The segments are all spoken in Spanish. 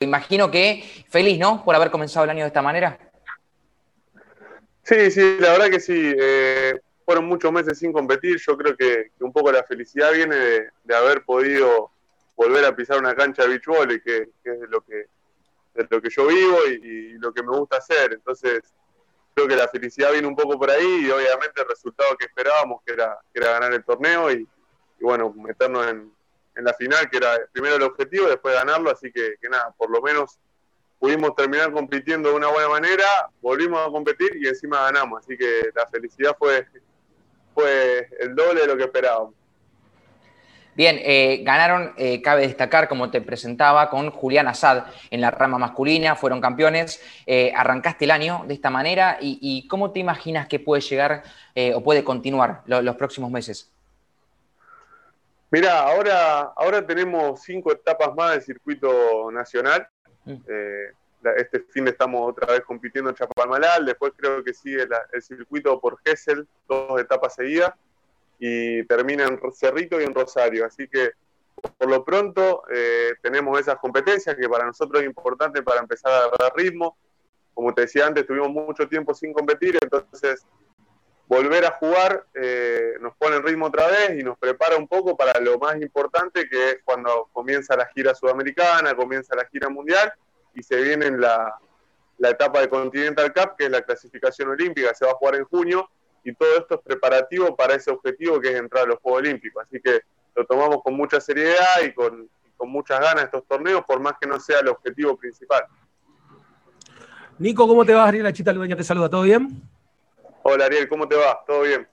imagino que feliz, ¿no? Por haber comenzado el año de esta manera. Sí, sí, la verdad que sí. Eh, fueron muchos meses sin competir. Yo creo que, un poco la felicidad viene de, haber podido volver a pisar una cancha de beach volley, que, es lo que, de lo que yo vivo y, lo que me gusta hacer. Entonces, creo que la felicidad viene un poco por ahí y obviamente el resultado que esperábamos, que era, que era ganar el torneo y, bueno, meternos en, en, la final, que era primero el objetivo, después ganarlo. Así que, nada, por lo menos pudimos terminar compitiendo de una buena manera, volvimos a competir y encima ganamos. Así que la felicidad fue, el doble de lo que esperábamos. Bien, eh, ganaron, eh, cabe destacar, como te presentaba, con Julián Asad en la rama masculina, fueron campeones. Eh, arrancaste el año de esta manera y, ¿cómo te imaginas que puede llegar o puede continuar los próximos meses? Mira, ahora, ahora tenemos cinco etapas más del circuito nacional. Mm. este fin estamos otra vez compitiendo en Chapalmalal, después creo que sigue el circuito por Gessel, dos etapas seguidas y termina en Cerrito y en Rosario. Así que por lo pronto eh, tenemos esas competencias que para nosotros es importante para empezar a dar ritmo. Como te decía antes, tuvimos mucho tiempo sin competir, entonces volver a jugar eh, nos pone en ritmo otra vez y nos prepara un poco para lo más importante que es cuando comienza la gira sudamericana, comienza la gira mundial y se viene la, la etapa de Continental Cup, que es la clasificación olímpica, se va a jugar en junio y todo esto es preparativo para ese objetivo que es entrar a los Juegos Olímpicos. Así que lo tomamos con mucha seriedad y con, muchas ganas estos torneos, por más que no sea el objetivo principal. Nico, ¿cómo te va? Ariel Chita Ludeña te saluda, ¿todo bien? Hola Ariel, ¿cómo te va? ¿Todo bien?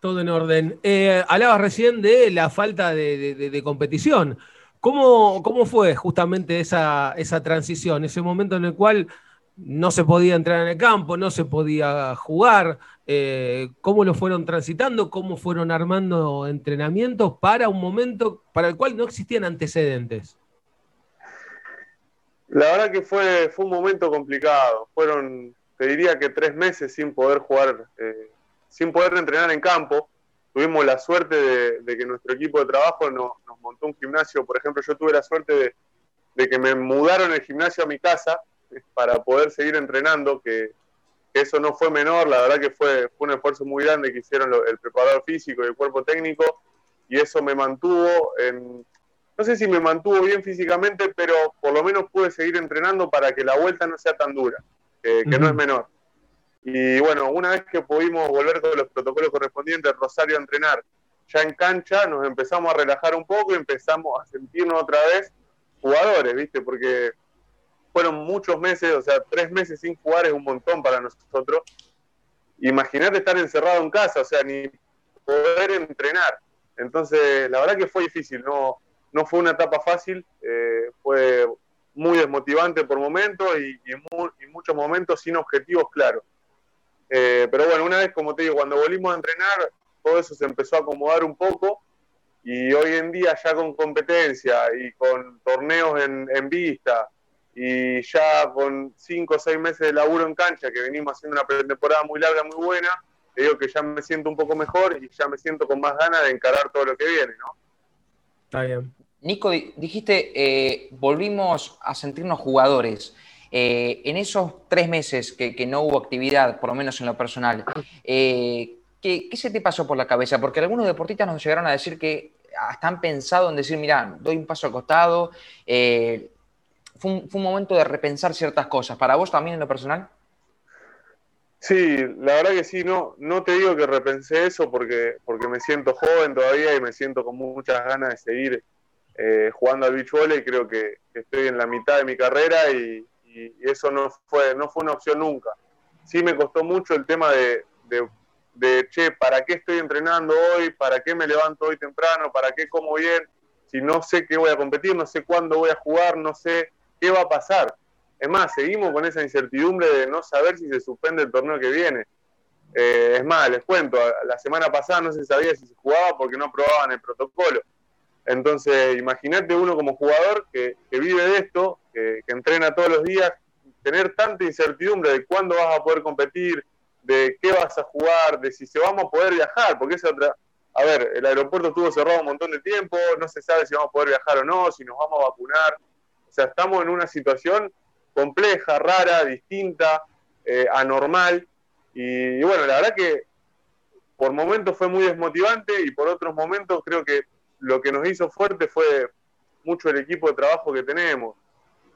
Todo en orden. Eh, hablabas recién de la falta de, competición. ¿Cómo, ¿Cómo, fue justamente esa, esa transición, ese momento en el cual no se podía entrar en el campo, no se podía jugar, eh, cómo lo fueron transitando, cómo fueron armando entrenamientos para un momento para el cual no existían antecedentes. La verdad que fue, fue un momento complicado. Fueron, te diría que tres meses sin poder jugar, eh, sin poder entrenar en campo. Tuvimos la suerte de, que nuestro equipo de trabajo nos, montó un gimnasio. Por ejemplo, yo tuve la suerte de, que me mudaron el gimnasio a mi casa para poder seguir entrenando, que, eso no fue menor, la verdad que fue, fue un esfuerzo muy grande que hicieron el preparador físico y el cuerpo técnico, y eso me mantuvo en, no sé si me mantuvo bien físicamente, pero por lo menos pude seguir entrenando para que la vuelta no sea tan dura, que no es menor. Y bueno, una vez que pudimos volver con los protocolos correspondientes, Rosario a entrenar ya en cancha, nos empezamos a relajar un poco y empezamos a sentirnos otra vez jugadores, ¿viste? Porque fueron muchos meses, o sea, tres meses sin jugar es un montón para nosotros. Imagínate estar encerrado en casa, o sea, ni poder entrenar. Entonces, la verdad que fue difícil, no, no fue una etapa fácil, eh, fue muy desmotivante por momentos y, en muchos momentos sin objetivos claros. Eh, pero bueno, una vez, como te digo, cuando volvimos a entrenar, todo eso se empezó a acomodar un poco y hoy en día ya con competencia y con torneos en, en vista, y ya con cinco o seis meses de laburo en cancha, que venimos haciendo una pretemporada muy larga, muy buena, te digo que ya me siento un poco mejor y ya me siento con más ganas de encarar todo lo que viene, ¿no? Está bien. Nico, dijiste, eh, volvimos a sentirnos jugadores. Eh, en esos tres meses que, no hubo actividad, por lo menos en lo personal, eh, ¿qué, se te pasó por la cabeza? Porque algunos deportistas nos llegaron a decir que hasta han pensado en decir, mira, doy un paso al costado, fue un, momento de repensar ciertas cosas. ¿Para vos también en lo personal? Sí, la verdad que sí, no, no te digo que repensé eso porque, porque me siento joven todavía y me siento con muchas ganas de seguir eh, jugando al beach volley. Creo que, estoy en la mitad de mi carrera y, eso no fue, no fue una opción nunca. Sí me costó mucho el tema de, de, de, che, ¿para qué estoy entrenando hoy? ¿Para qué me levanto hoy temprano? ¿Para qué como bien? Si no sé qué voy a competir, no sé cuándo voy a jugar, no sé qué va a pasar. Es más, seguimos con esa incertidumbre de no saber si se suspende el torneo que viene. Eh, es más, les cuento, la semana pasada no se sabía si se jugaba porque no aprobaban el protocolo. Entonces, imagínate uno como jugador que, vive de esto, que, entrena todos los días, tener tanta incertidumbre de cuándo vas a poder competir, de qué vas a jugar, de si se vamos a poder viajar, porque es otra... A ver, el aeropuerto estuvo cerrado un montón de tiempo, no se sabe si vamos a poder viajar o no, si nos vamos a vacunar. O sea, estamos en una situación compleja, rara, distinta, eh, anormal. Y, bueno, la verdad que por momentos fue muy desmotivante y por otros momentos creo que lo que nos hizo fuerte fue mucho el equipo de trabajo que tenemos.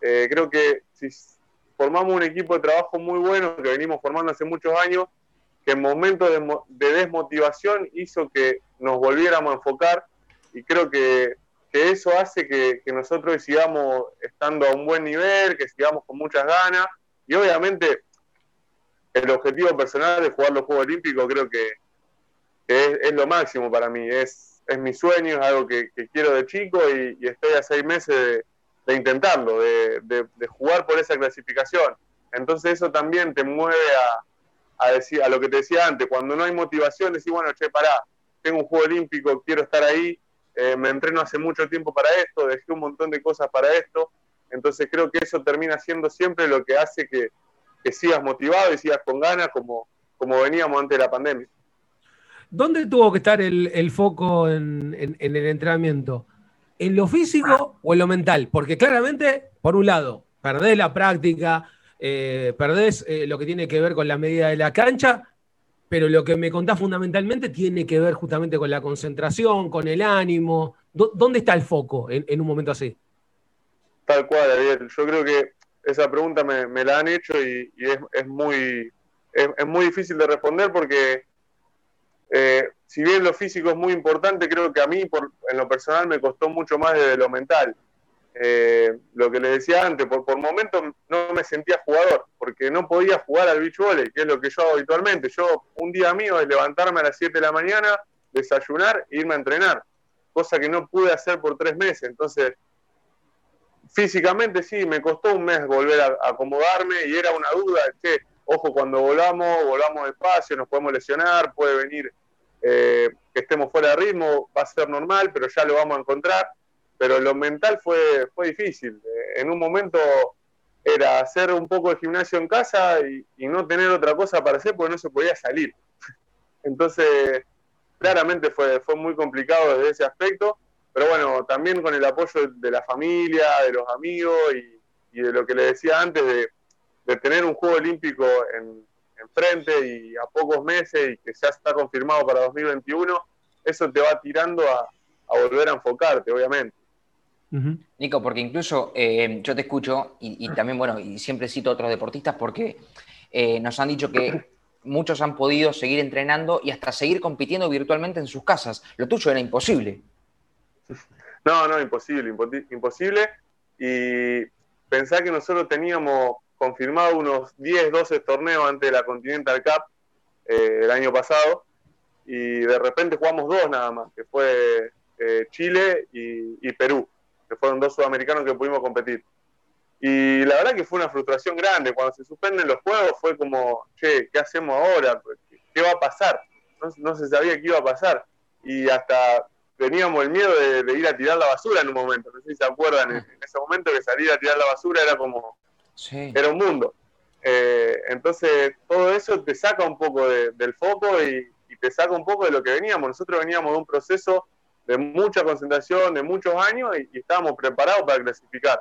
Eh, creo que si formamos un equipo de trabajo muy bueno que venimos formando hace muchos años, que en momentos de, desmotivación hizo que nos volviéramos a enfocar y creo que, eso hace que, nosotros sigamos estando a un buen nivel, que sigamos con muchas ganas y obviamente el objetivo personal de jugar los Juegos Olímpicos creo que, es, lo máximo para mí, es, es mi sueño, es algo que, quiero de chico y, estoy a seis meses de, intentarlo, de, de jugar por esa clasificación. Entonces eso también te mueve a, a, decir, a lo que te decía antes, cuando no hay motivación, decir, bueno, che, pará, tengo un juego olímpico, quiero estar ahí, eh, me entreno hace mucho tiempo para esto, dejé un montón de cosas para esto, entonces creo que eso termina siendo siempre lo que hace que, sigas motivado y sigas con ganas como, como veníamos antes de la pandemia. ¿Dónde tuvo que estar el, foco en, el entrenamiento? ¿En lo físico o en lo mental? Porque claramente, por un lado, perdés la práctica, eh, perdés eh, lo que tiene que ver con la medida de la cancha, pero lo que me contás fundamentalmente tiene que ver justamente con la concentración, con el ánimo. ¿Dónde está el foco en, un momento así? Tal cual, Ariel. Yo creo que esa pregunta me, la han hecho y, es, muy, es, muy difícil de responder porque eh, si bien lo físico es muy importante, creo que a mí por, en lo personal me costó mucho más de lo mental. Eh, lo que le decía antes, por, por momentos no me sentía jugador, porque no podía jugar al beach volley, que es lo que yo hago habitualmente. Yo, un día mío es levantarme a las 7 de la mañana, desayunar e irme a entrenar, cosa que no pude hacer por tres meses. Entonces, físicamente sí, me costó un mes volver a, acomodarme y era una duda, che, ojo, cuando volamos, volamos despacio, nos podemos lesionar, puede venir eh, que estemos fuera de ritmo, va a ser normal, pero ya lo vamos a encontrar pero lo mental fue, fue difícil. Eh, en un momento era hacer un poco de gimnasio en casa y, no tener otra cosa para hacer porque no se podía salir. Entonces, claramente fue, fue muy complicado desde ese aspecto, pero bueno, también con el apoyo de la familia, de los amigos y, de lo que le decía antes, de, tener un Juego Olímpico en, frente y a pocos meses y que ya está confirmado para 2021, eso te va tirando a volver a enfocarte, obviamente. Nico, porque incluso eh, yo te escucho y, también, bueno, y siempre cito a otros deportistas porque eh, nos han dicho que muchos han podido seguir entrenando y hasta seguir compitiendo virtualmente en sus casas. Lo tuyo era imposible. No, no, imposible, imposible. Y pensar que nosotros teníamos confirmado unos 10, 12 torneos antes de la Continental Cup eh, el año pasado y de repente jugamos dos nada más, que fue Chile y Perú que fueron dos sudamericanos que pudimos competir. Y la verdad que fue una frustración grande. Cuando se suspenden los juegos fue como, che, ¿qué hacemos ahora? ¿Qué va a pasar? No, se sabía qué iba a pasar. Y hasta teníamos el miedo de, ir a tirar la basura en un momento. No sé si se acuerdan, en, ese momento que salir a tirar la basura era como, era un mundo. Eh, entonces todo eso te saca un poco del foco y, y te saca un poco de lo que veníamos. Nosotros veníamos de un proceso de mucha concentración, de muchos años y, estábamos preparados para clasificar.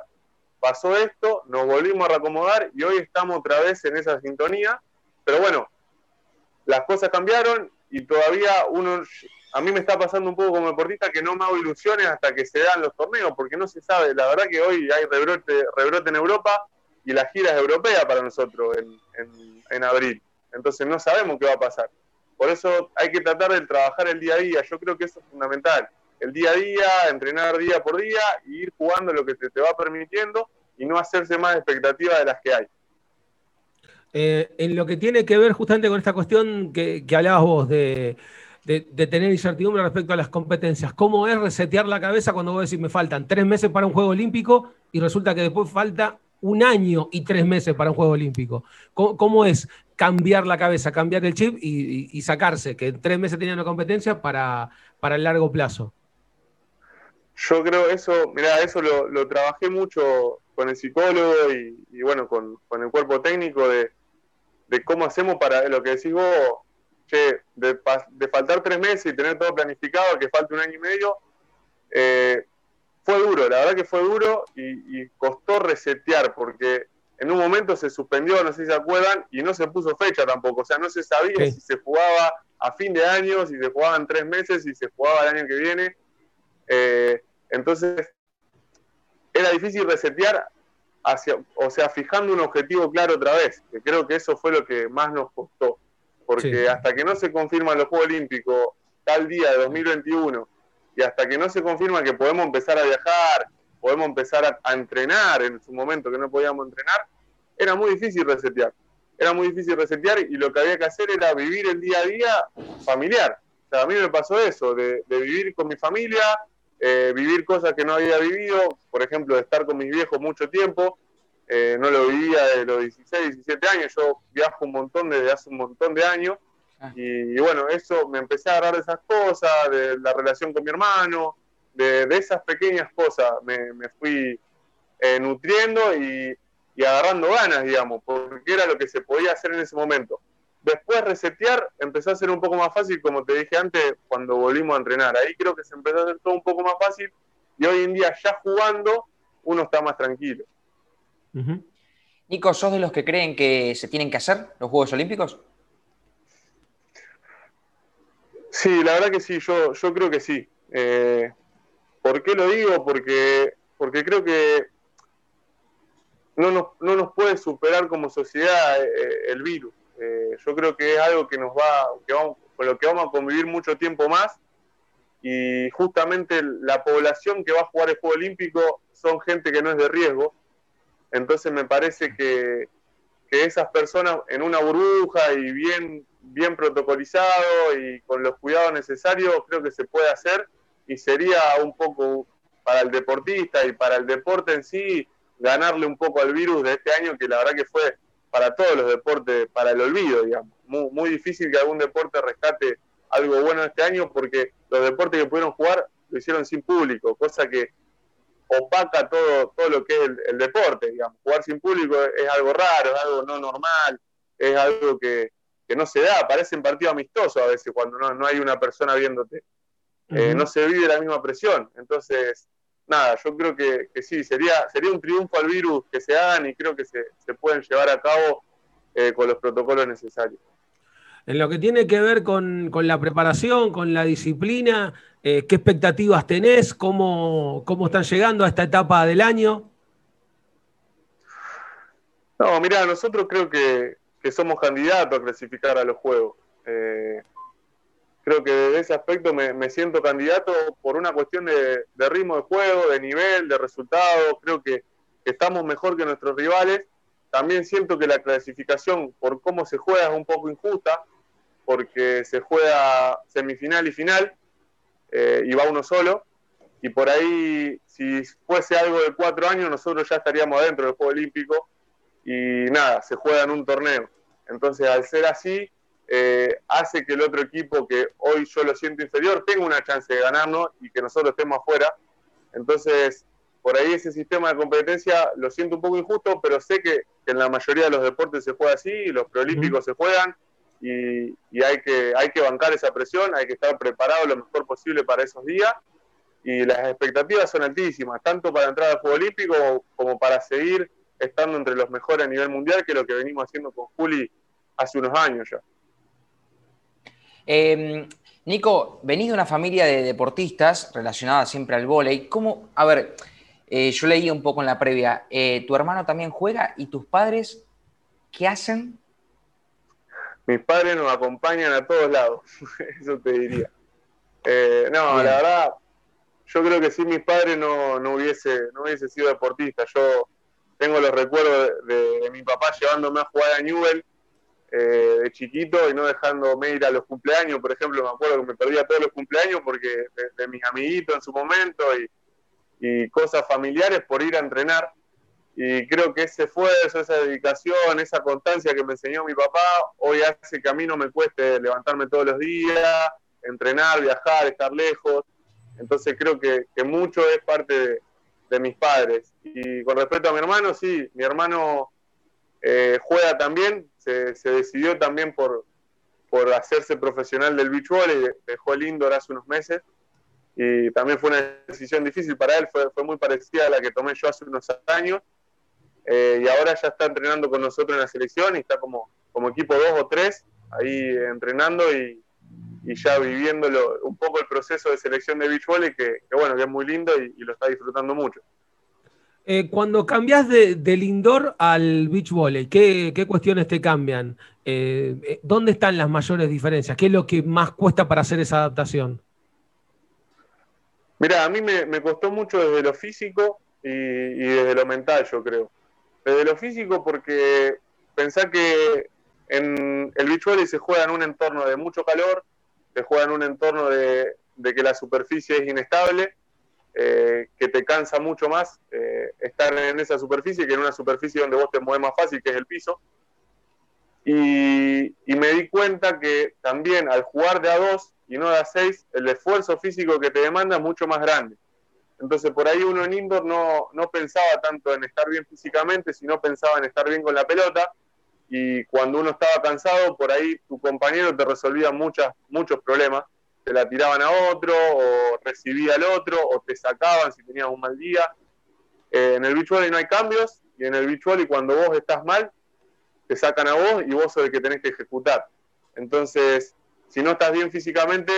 Pasó esto, nos volvimos a reacomodar y hoy estamos otra vez en esa sintonía, pero bueno, las cosas cambiaron y todavía uno, a mí me está pasando un poco como deportista que no me hago ilusiones hasta que se dan los torneos, porque no se sabe, la verdad que hoy hay rebrote, rebrote en Europa y la gira es europea para nosotros en, en abril, entonces no sabemos qué va a pasar. Por eso hay que tratar de trabajar el día a día. Yo creo que eso es fundamental. El día a día, entrenar día por día y ir jugando lo que te, te va permitiendo y no hacerse más expectativas de las que hay. Eh, en lo que tiene que ver justamente con esta cuestión que, hablabas vos de, tener incertidumbre respecto a las competencias, ¿cómo es resetear la cabeza cuando vos decís me faltan tres meses para un Juego Olímpico y resulta que después falta un año y tres meses para un Juego Olímpico? cómo es cambiar la cabeza, cambiar el chip y, sacarse, que en tres meses tenía una competencia para, para el largo plazo. Yo creo eso, mira, eso lo, trabajé mucho con el psicólogo y, bueno, con, el cuerpo técnico de, cómo hacemos para lo que decís vos, che, de, faltar tres meses y tener todo planificado, que falte un año y medio, eh, fue duro, la verdad que fue duro y, costó resetear porque en un momento se suspendió, no sé si se acuerdan, y no se puso fecha tampoco, o sea, no se sabía si se jugaba a fin de año, si se jugaba en tres meses, si se jugaba el año que viene. Eh, entonces, era difícil resetear, hacia, o sea, fijando un objetivo claro otra vez, que creo que eso fue lo que más nos costó, porque hasta que no se confirman los Juegos Olímpicos tal día de 2021 y hasta que no se confirma que podemos empezar a viajar, podemos empezar a, entrenar en su momento que no podíamos entrenar, era muy difícil resetear. Era muy difícil resetear y lo que había que hacer era vivir el día a día familiar. O sea, a mí me pasó eso, de, vivir con mi familia, eh, vivir cosas que no había vivido, por ejemplo, de estar con mis viejos mucho tiempo. Eh, no lo vivía desde los 16, 17 años, yo viajo un montón desde hace un montón de años Ah. Y, bueno, eso me empecé a agarrar de esas cosas, de la relación con mi hermano, de, esas pequeñas cosas. Me, fui eh, nutriendo y, agarrando ganas, digamos, porque era lo que se podía hacer en ese momento. Después resetear empezó a ser un poco más fácil, como te dije antes, cuando volvimos a entrenar. Ahí creo que se empezó a hacer todo un poco más fácil y hoy en día ya jugando uno está más tranquilo. Nico, ¿sos de los que creen que se tienen que hacer los Juegos Olímpicos? Sí, la verdad que sí, yo, yo creo que sí. Eh, ¿Por qué lo digo? Porque, porque creo que no nos, no nos puede superar como sociedad eh, el virus. Eh, yo creo que es algo que nos va, que vamos, con lo que vamos a convivir mucho tiempo más y justamente la población que va a jugar el Juego Olímpico son gente que no es de riesgo. Entonces me parece que, que esas personas en una burbuja y bien bien protocolizado y con los cuidados necesarios, creo que se puede hacer y sería un poco para el deportista y para el deporte en sí ganarle un poco al virus de este año que la verdad que fue para todos los deportes, para el olvido, digamos. Muy, muy difícil que algún deporte rescate algo bueno este año porque los deportes que pudieron jugar lo hicieron sin público, cosa que opaca todo, todo lo que es el, el deporte, digamos. Jugar sin público es algo raro, es algo no normal, es algo que, que no se da, parecen partidos amistosos a veces cuando no, hay una persona viéndote. Eh, no se vive la misma presión. Entonces, nada, yo creo que, sí, sería, sería un triunfo al virus que se hagan y creo que se, pueden llevar a cabo eh, con los protocolos necesarios. En lo que tiene que ver con, la preparación, con la disciplina, eh, ¿qué expectativas tenés? ¿Cómo, ¿Cómo están llegando a esta etapa del año? No, mira, nosotros creo que, que somos candidatos a clasificar a los Juegos. Eh, creo que de ese aspecto me, siento candidato por una cuestión de, ritmo de juego, de nivel, de resultados. Creo que, estamos mejor que nuestros rivales. También siento que la clasificación por cómo se juega es un poco injusta, porque se juega semifinal y final eh, y va uno solo. Y por ahí, si fuese algo de cuatro años, nosotros ya estaríamos adentro del Juego Olímpico y nada, se juega en un torneo. Entonces, al ser así, eh, hace que el otro equipo que hoy yo lo siento inferior tenga una chance de ganarnos y que nosotros estemos afuera. Entonces, por ahí ese sistema de competencia lo siento un poco injusto, pero sé que, en la mayoría de los deportes se juega así, los preolímpicos se juegan y, hay, que, hay que bancar esa presión, hay que estar preparado lo mejor posible para esos días y las expectativas son altísimas, tanto para entrar al Juego Olímpico como para seguir estando entre los mejores a nivel mundial, que es lo que venimos haciendo con Juli hace unos años ya. Em, Nico, venís de una familia de deportistas relacionada siempre al vóley. ¿Cómo, a ver, eh, yo leí un poco en la previa, eh, ¿tu hermano también juega y tus padres qué hacen? Mis padres nos acompañan a todos lados, eso te diría. Eh, no, la verdad, yo creo que si mis padres no, no, hubiese, no hubiese sido deportista. Yo tengo los recuerdos de, mi papá llevándome a jugar a Newell eh, de chiquito y no dejándome ir a los cumpleaños, por ejemplo, me acuerdo que me perdía todos los cumpleaños porque de, mis amiguitos en su momento y, cosas familiares por ir a entrenar. Y creo que ese esfuerzo, esa dedicación, esa constancia que me enseñó mi papá, hoy hace que a mí no me cueste levantarme todos los días, entrenar, viajar, estar lejos. Entonces creo que, mucho es parte de, mis padres. Y con respecto a mi hermano, sí, mi hermano eh, juega también, se, decidió también por, por hacerse profesional del beach volley, dejó el indoor hace unos meses. y también fue una decisión difícil para él, fue muy parecida a la que tomé yo hace unos años, eh, y ahora ya está entrenando con nosotros en la selección y está como, como equipo 2 o 3 ahí entrenando y, y ya viviendo un poco el proceso de selección de beach volley, que, bueno, que es muy lindo y, lo está disfrutando mucho. Eh, cuando cambias de, del indoor al beach volley, ¿qué, qué cuestiones te cambian? Eh, ¿Dónde están las mayores diferencias? ¿Qué es lo que más cuesta para hacer esa adaptación? Mira, a mí me, costó mucho desde lo físico y, y, desde lo mental, yo creo. Desde lo físico porque pensá que en el beach se juega en un entorno de mucho calor, te juega en un entorno de, que la superficie es inestable, eh, que te cansa mucho más eh, estar en esa superficie que en una superficie donde vos te mueves más fácil, que es el piso. Y, me di cuenta que también al jugar de a dos y no de a seis, el esfuerzo físico que te demanda es mucho más grande. Entonces por ahí uno en indoor no, no pensaba tanto en estar bien físicamente, sino pensaba en estar bien con la pelota y cuando uno estaba cansado, por ahí tu compañero te resolvía muchas, muchos problemas. Te la tiraban a otro, o recibía al otro, o te sacaban si tenías un mal día. Eh, en el beach volley no hay cambios, y en el beach volley cuando vos estás mal, te sacan a vos y vos sos el que tenés que ejecutar. Entonces, si no estás bien físicamente,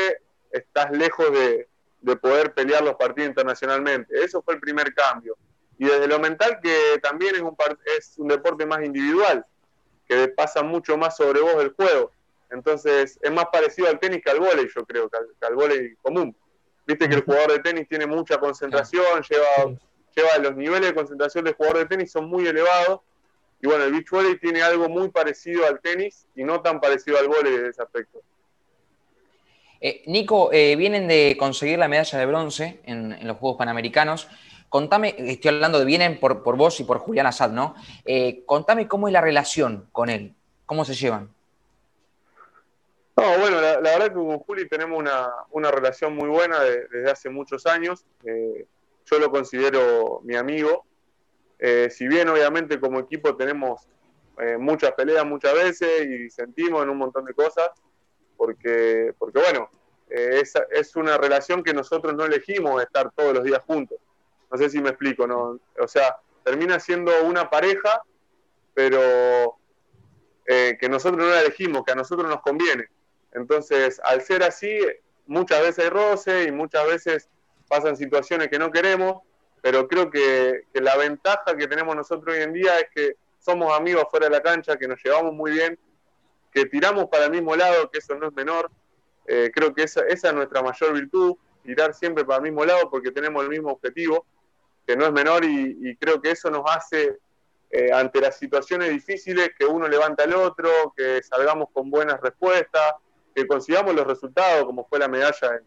estás lejos de, de poder pelear los partidos internacionalmente. Eso fue el primer cambio. Y desde lo mental, que también es un, es un deporte más individual que pasa mucho más sobre vos el juego. Entonces es más parecido al tenis que al vóley, yo creo, que al, vóley común. Viste que el jugador de tenis tiene mucha concentración, lleva, lleva los niveles de concentración del jugador de tenis son muy elevados. Y bueno, el beach volley tiene algo muy parecido al tenis y no tan parecido al vóley en ese aspecto. Eh, Nico, eh, vienen de conseguir la medalla de bronce en los Juegos Panamericanos. Contame, estoy hablando de vienen por, por vos y por Julián Assad, ¿no? Eh, contame cómo es la relación con él, cómo se llevan. No, bueno, la, verdad que con Juli tenemos una, relación muy buena desde hace muchos años. Eh, yo lo considero mi amigo. Si bien obviamente como equipo tenemos muchas peleas muchas veces y sentimos en un montón de cosas, porque, porque bueno, es, es una relación que nosotros no elegimos estar todos los días juntos. No sé si me explico, ¿no? O sea, termina siendo una pareja, pero eh, que nosotros no la elegimos, que a nosotros nos conviene. Entonces, al ser así, muchas veces hay roce y muchas veces pasan situaciones que no queremos, pero creo que, la ventaja que tenemos nosotros hoy en día es que somos amigos fuera de la cancha, que nos llevamos muy bien, que tiramos para el mismo lado, que eso no es menor. Eh, creo que esa, esa es nuestra mayor virtud, tirar siempre para el mismo lado porque tenemos el mismo objetivo que no es menor y, creo que eso nos hace, eh, ante las situaciones difíciles, que uno levanta al otro, que salgamos con buenas respuestas, que consigamos los resultados, como fue la medalla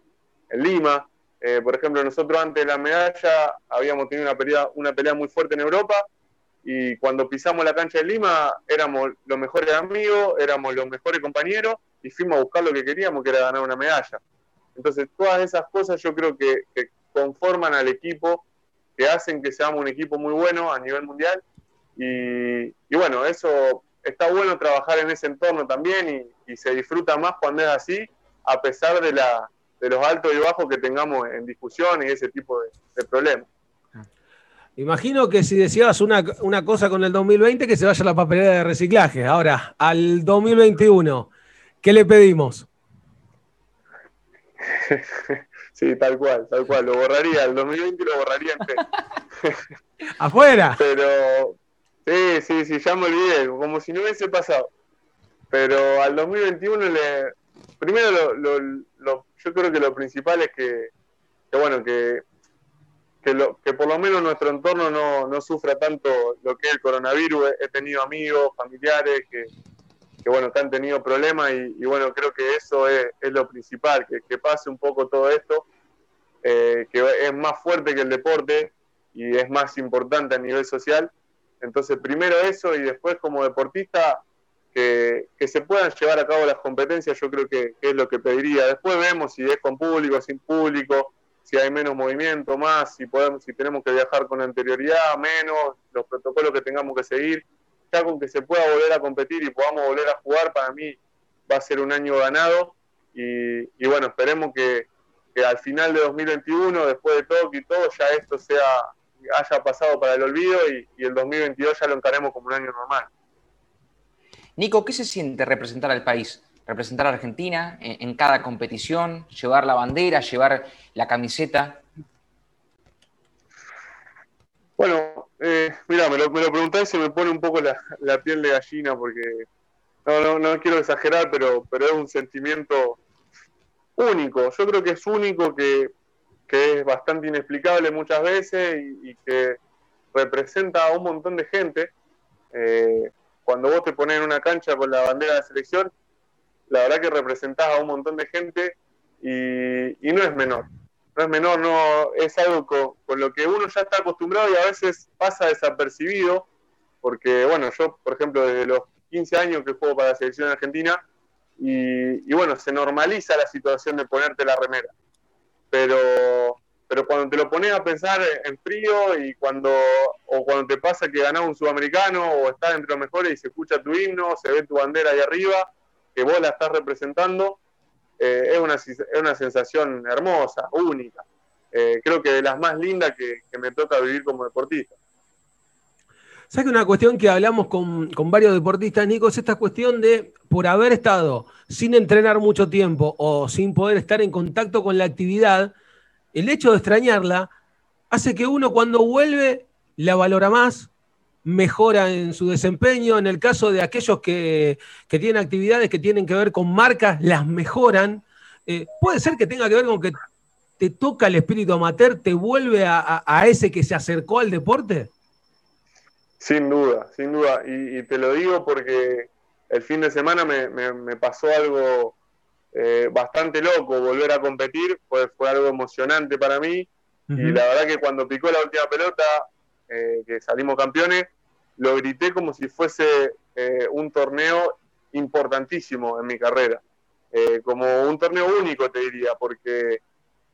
en, Lima. Eh, por ejemplo, nosotros antes de la medalla habíamos tenido una pelea, una pelea muy fuerte en Europa y cuando pisamos la cancha de Lima éramos los mejores amigos, éramos los mejores compañeros y fuimos a buscar lo que queríamos, que era ganar una medalla. Entonces, todas esas cosas yo creo que conforman al equipo que hacen que seamos un equipo muy bueno a nivel mundial. Y, bueno, eso está bueno trabajar en ese entorno también y, se disfruta más cuando es así, a pesar de, la, de los altos y bajos que tengamos en discusión y ese tipo de, problemas. Imagino que si decías una, una, cosa con el 2020, que se vaya la papelera de reciclaje. Ahora, al 2021, ¿qué le pedimos? Sí, tal cual, tal cual. Lo borraría, el 2020 lo borraría entero. ¡Afuera! Pero, sí, sí, sí, ya me olvidé, como si no hubiese pasado. Pero al 2021 le... Primero, lo, yo creo que lo principal es que, bueno, que, que, lo, que por lo menos nuestro entorno no, no sufra tanto lo que es el coronavirus. He, tenido amigos, familiares que, que bueno, que han tenido problemas y, bueno, creo que eso es, lo principal, que, pase un poco todo esto, eh, que es más fuerte que el deporte y es más importante a nivel social. Entonces, primero eso y después como deportista, que, se puedan llevar a cabo las competencias, yo creo que, es lo que pediría. Después vemos si es con público, sin público, si hay menos movimiento, más, si, podemos, si tenemos que viajar con anterioridad, menos, los protocolos que tengamos que seguir ya con que se pueda volver a competir y podamos volver a jugar, para mí va a ser un año ganado. Y, bueno, esperemos que, al final de 2021, después de todo y todo, ya esto sea haya pasado para el olvido y, el 2022 ya lo encaremos como un año normal. Nico, ¿qué se siente representar al país? Representar a Argentina en, cada competición, llevar la bandera, llevar la camiseta. Bueno, eh, mira, me lo, me preguntáis y se me pone un poco la, piel de gallina porque no, no, quiero exagerar, pero, pero es un sentimiento único. Yo creo que es único, que, es bastante inexplicable muchas veces y, que representa a un montón de gente. Eh, cuando vos te pones en una cancha con la bandera de selección, la verdad que representás a un montón de gente y, no es menor. No es menor, no es algo con, lo que uno ya está acostumbrado y a veces pasa desapercibido, porque bueno, yo por ejemplo desde los 15 años que juego para la selección argentina, y, bueno, se normaliza la situación de ponerte la remera. Pero, pero cuando te lo pones a pensar en frío y cuando, o cuando te pasa que ganás un sudamericano o estás entre los mejores y se escucha tu himno, se ve tu bandera ahí arriba, que vos la estás representando, eh, es, una, es una sensación hermosa, única. Eh, creo que de las más lindas que, que me toca vivir como deportista. ¿Sabes que una cuestión que hablamos con, varios deportistas, Nico, es esta cuestión de, por haber estado sin entrenar mucho tiempo o sin poder estar en contacto con la actividad, el hecho de extrañarla hace que uno cuando vuelve la valora más, mejora en su desempeño. En el caso de aquellos que, tienen actividades que tienen que ver con marcas, las mejoran. Eh, puede ser que tenga que ver con que te toca el espíritu amateur, te vuelve a ese que se acercó al deporte. Sin duda, sin duda. Y, te lo digo porque el fin de semana me, pasó algo eh, bastante loco, volver a competir, fue, fue algo emocionante para mí. Y la verdad que cuando picó la última pelota, eh, que salimos campeones, lo grité como si fuese eh, un torneo importantísimo en mi carrera. como un torneo único, te diría, porque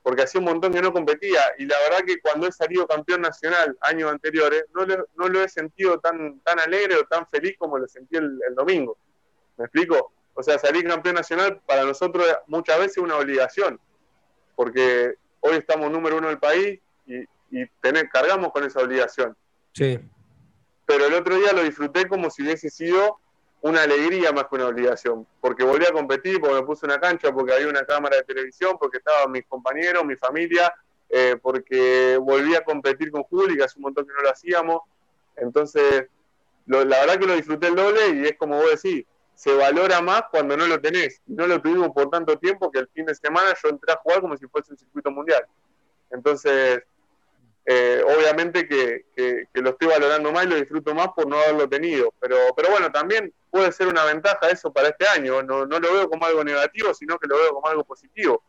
porque hacía un montón que no competía. Y la verdad que cuando he salido campeón nacional años anteriores, no, no lo he sentido tan, tan alegre o tan feliz como lo sentí el, domingo. ¿Me explico? O sea, salir campeón nacional para nosotros muchas veces es una obligación, porque hoy estamos número uno del país y, y tener, cargamos con esa obligación. Sí. Pero el otro día lo disfruté como si hubiese sido una alegría más que una obligación, porque volví a competir, porque me puse una cancha, porque había una cámara de televisión, porque estaban mis compañeros, mi familia, eh, porque volví a competir con Juli, que hace un montón que no lo hacíamos. Entonces, la verdad que lo disfruté el doble y es como vos decís, se valora más cuando no lo tenés. No lo tuvimos por tanto tiempo que el fin de semana yo entré a jugar como si fuese un circuito mundial. Entonces, eh, obviamente que, lo estoy valorando más y lo disfruto más por no haberlo tenido. Pero, pero bueno, también puede ser una ventaja eso para este año. No, lo veo como algo negativo, sino que lo veo como algo positivo.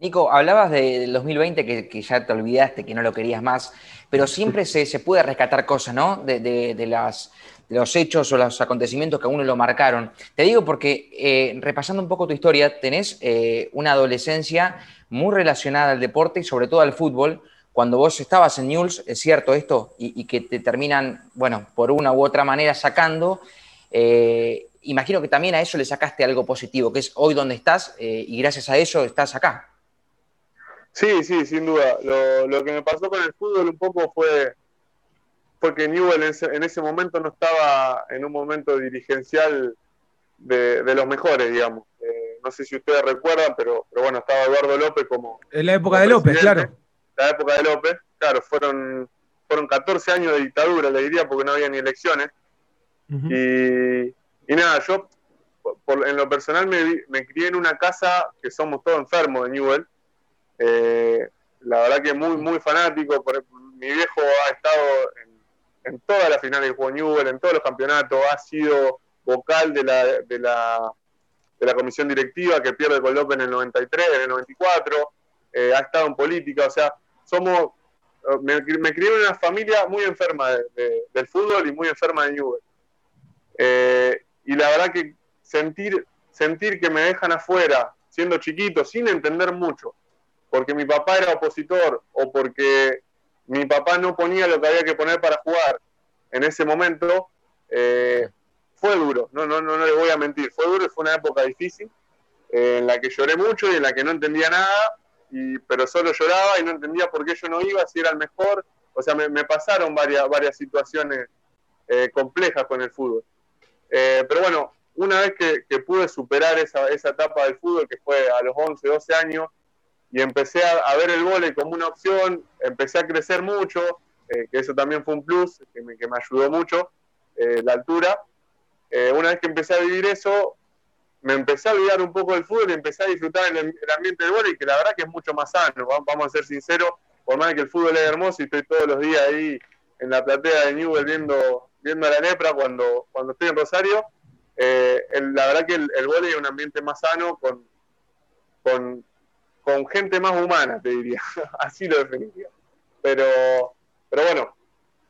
Nico, hablabas del 2020 que, ya te olvidaste, que no lo querías más, pero siempre se, puede rescatar cosas, ¿no? De, las, los hechos o los acontecimientos que a uno lo marcaron. Te digo porque, eh, repasando un poco tu historia, tenés eh, una adolescencia muy relacionada al deporte y sobre todo al fútbol. Cuando vos estabas en News, es cierto esto, y, que te terminan, bueno, por una u otra manera sacando. Eh, imagino que también a eso le sacaste algo positivo, que es hoy donde estás eh, y gracias a eso estás acá. Sí, sí, sin duda. Lo, que me pasó con el fútbol un poco fue porque Newell en ese, momento no estaba en un momento dirigencial de, de los mejores, digamos. Eh, no sé si ustedes recuerdan, pero, pero bueno, estaba Eduardo López como... En la época de López, claro. La época de López, claro, fueron, fueron 14 años de dictadura, le diría, porque no había ni elecciones. y, y, nada, yo por, en lo personal me, me, crié en una casa que somos todos enfermos de Newell. Eh, la verdad que muy, muy fanático. mi viejo ha estado en, en todas las finales de juego Newell, en todos los campeonatos, ha sido vocal de la, de la de la comisión directiva que pierde con López en el 93, en el 94, eh, ha estado en política, o sea, somos, eh, me, crié en una familia muy enferma del fútbol y muy enferma de Newell. Eh, y la verdad que sentir, sentir que me dejan afuera, siendo chiquito, sin entender mucho, porque mi papá era opositor o porque mi papá no ponía lo que había que poner para jugar en ese momento, eh, fue duro, no, no, no, les voy a mentir, fue duro y fue una época difícil. eh, en la que lloré mucho y en la que no entendía nada, y, pero solo lloraba y no entendía por qué yo no iba, si era el mejor. O sea, me, pasaron varias, varias situaciones eh, complejas con el fútbol. Eh, pero bueno, una vez que, pude superar esa, esa, etapa del fútbol, que fue a los 11, 12 años, y empecé a, ver el vóley como una opción, empecé a crecer mucho, que eso también fue un plus, que me, que me ayudó mucho, la altura. una vez que empecé a vivir eso, me empecé a olvidar un poco del fútbol y empecé a disfrutar el, el ambiente del vóley, que la verdad que es mucho más sano, vamos a ser sinceros, por más que el fútbol es hermoso y estoy todos los días ahí en la platea de Newell viendo, viendo a la lepra cuando, cuando estoy en Rosario, eh, la verdad que el, el vóley es un ambiente más sano con, con, con gente más humana, te diría, así lo definiría. Pero, pero bueno,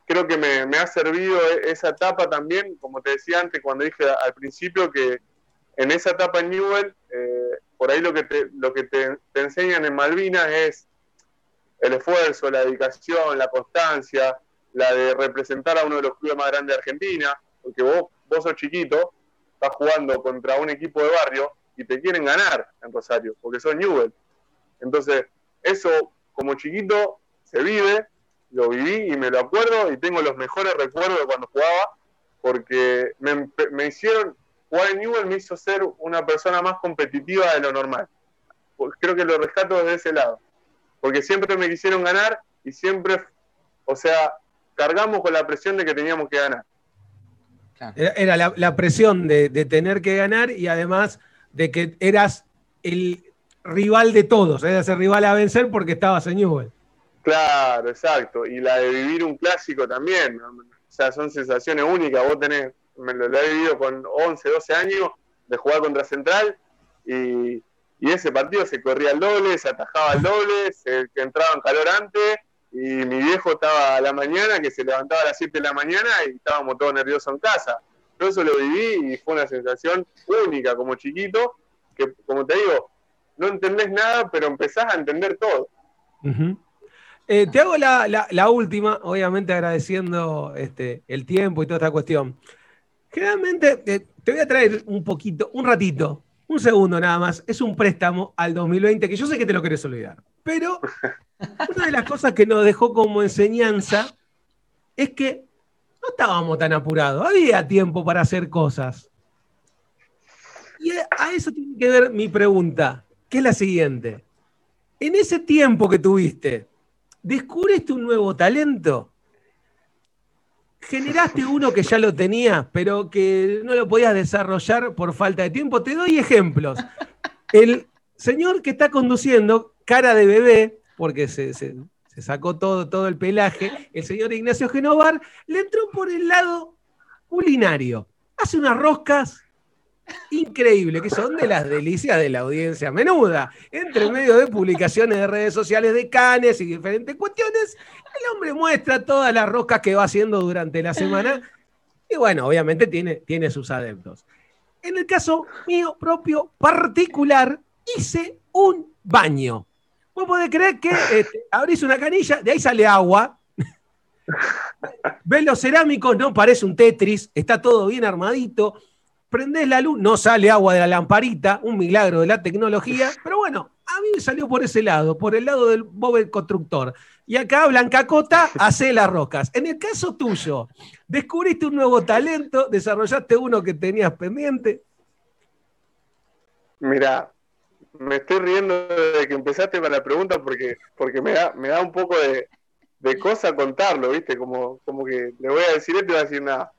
creo que me, me, ha servido e, esa etapa también, como te decía antes, cuando dije al principio que, en esa etapa en Newell, eh, por ahí lo que, te, lo que te, enseñan en Malvinas es el esfuerzo, la dedicación, la constancia, la de representar a uno de los clubes más grandes de Argentina, porque vos, vos sos chiquito, estás jugando contra un equipo de barrio y te quieren ganar en Rosario, porque sos Newell. Entonces, eso como chiquito se vive, lo viví y me lo acuerdo y tengo los mejores recuerdos de cuando jugaba, porque me, me hicieron, jugar en Newell me hizo ser una persona más competitiva de lo normal. Creo que lo rescato desde ese lado. Porque siempre me quisieron ganar y siempre, o sea, cargamos con la presión de que teníamos que ganar. Era, la, presión de, tener que ganar y además de que eras el rival de todos, eras el rival a vencer porque estabas en. Claro, exacto. Y la de vivir un clásico también. O sea, son sensaciones únicas. Vos tenés me lo, he vivido con 11, 12 años de jugar contra Central y, ese partido se corría el doble, se atajaba el doble, se entraba en calor antes y mi viejo estaba a la mañana, que se levantaba a las 7 de la mañana y estábamos todos nerviosos en casa. Yo eso lo viví y fue una sensación única como chiquito, que como te digo, no entendés nada, pero empezás a entender todo. Eh, te hago la, última, obviamente agradeciendo este, el tiempo y toda esta cuestión. Generalmente, eh, te voy a traer un poquito, un ratito, un segundo nada más. Es un préstamo al 2020 que yo sé que te lo querés olvidar. Pero una de las cosas que nos dejó como enseñanza es que no estábamos tan apurados. Había tiempo para hacer cosas. Y a eso tiene que ver mi pregunta, que es la siguiente. En ese tiempo que tuviste, ¿descubriste un nuevo talento? generaste uno que ya lo tenía, pero que no lo podías desarrollar por falta de tiempo. Te doy ejemplos. El señor que está conduciendo, cara de bebé, porque se, sacó todo, todo el pelaje, el señor Ignacio Genovar, le entró por el lado culinario. Hace unas roscas increíbles, que son de las delicias de la audiencia menuda. Entre medio de publicaciones de redes sociales de canes y diferentes cuestiones, el hombre muestra todas las roscas que va haciendo durante la semana y bueno, obviamente tiene, tiene sus adeptos. En el caso mío propio particular, hice un baño. Vos podés creer que este, abrís una canilla, de ahí sale agua. Ves los cerámicos, no parece un Tetris, está todo bien armadito. Prendés la luz, no sale agua de la lamparita, un milagro de la tecnología, pero bueno, a mí me salió por ese lado, por el lado del Bob constructor. Y acá Blanca Cota hace las rocas. En el caso tuyo, ¿descubriste un nuevo talento? ¿Desarrollaste uno que tenías pendiente? Mira, me estoy riendo de que empezaste con la pregunta porque, porque me, da, me da un poco de, cosa contarlo, ¿viste? Como, como que le voy a decir esto y voy a decir nada.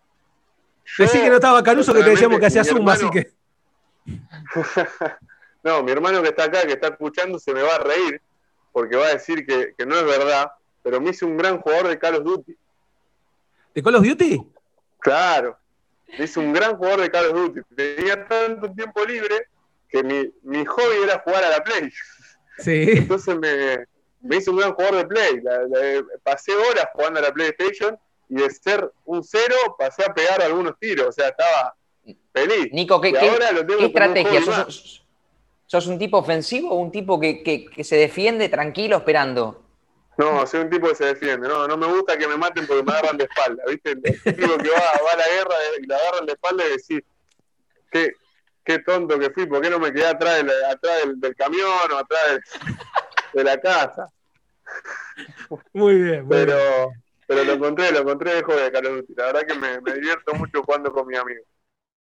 Decí que no estaba Caruso, que te decíamos que hacía Zumba, así que. no, mi hermano que está acá, que está escuchando, se me va a reír porque va a decir que, no es verdad, pero me hice un gran jugador de Call of Duty. ¿De Call of Duty? Claro, me hice un gran jugador de Call of Duty. Tenía tanto tiempo libre que mi, mi hobby era jugar a la Play. Sí. Entonces me, me hice un gran jugador de Play. pasé horas jugando a la PlayStation y de ser un cero pasé a pegar algunos tiros. O sea, estaba feliz. Nico, ¿qué, ¿qué estrategia? ¿Sos un tipo ofensivo o un tipo que, se defiende tranquilo esperando? No, soy un tipo que se defiende. No, no me gusta que me maten porque me agarran de espalda. ¿Viste? El tipo que va, a la guerra y la agarran de espalda y decir, ¿qué, qué tonto que fui, ¿por qué no me quedé atrás, del, camión o atrás de, la casa? Muy bien, pero, pero lo encontré, lo encontré de joven, Carlos La verdad que me, divierto mucho jugando con mis amigos.